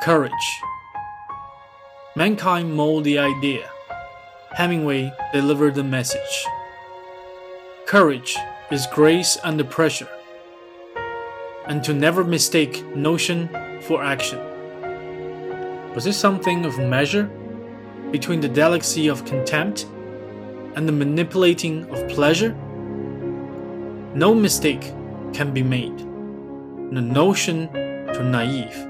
Courage. Mankind mold the idea. Hemingway delivered the message. Courage is grace under pressure, and to never mistake notion for action. Was it something of measure between the delicacy of contempt and the manipulating of pleasure? No mistake can be made. The notion too naive.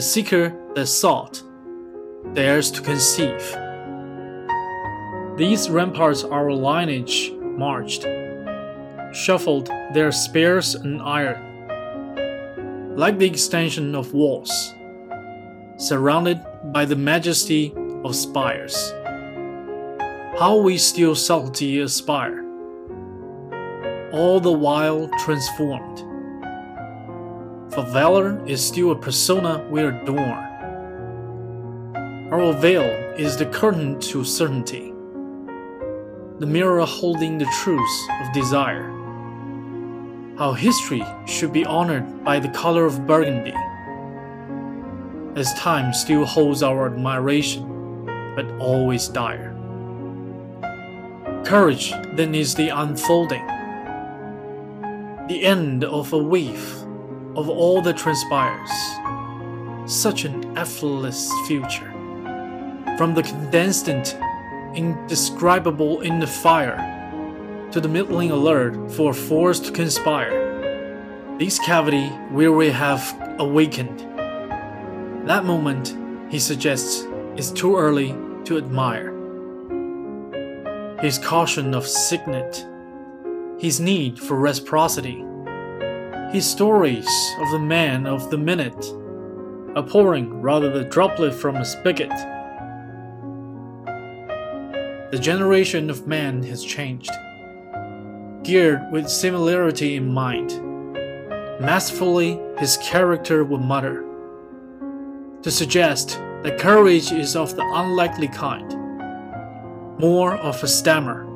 The seeker that sought dares to conceive. These ramparts our lineage marched, shuffled their spears and iron, like the extension of walls, surrounded by the majesty of spires. How we still subtlety aspire, all the while transformed. For valor is still a persona we adorn. Our veil is the curtain to certainty, the mirror holding the truths of desire. How history should be honored by the color of burgundy, as time still holds our admiration, but always dire. Courage then is the unfolding, the end of a weave of all that transpires. Such an effortless future. From the condensed indescribable in the fire to the middling alert for force to conspire. This cavity where we have awakened. That moment, he suggests, is too early to admire. His caution of signet, his need for reciprocity, his stories of the man of the minute, a pouring rather the droplet from a spigot. The generation of man has changed, geared with similarity in mind. Masterfully, his character would mutter, to suggest that courage is of the unlikely kind, more of a stammer,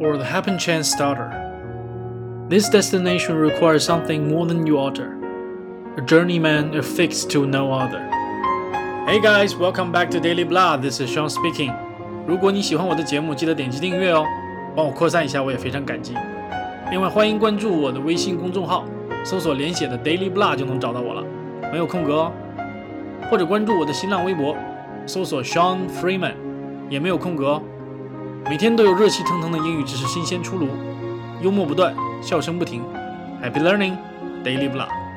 or the happen chance starter. This destination requires something more than you utter, a journeyman affixed to no other. Hey guys, welcome back to Daily Blah. This is Sean speaking. 如果你喜欢我的节目，记得点击订阅哦，帮我扩散一下，我也非常感激。另外，欢迎关注我的微信公众号，搜索连写的 Daily Blah 就能找到我了，没有空格哦。或者关注我的新浪微博，搜索 Sean Freeman，也没有空格哦。每天都有热气腾腾的英语知识新鲜出炉，幽默不断，笑声不停。Happy learning, Daily Blah。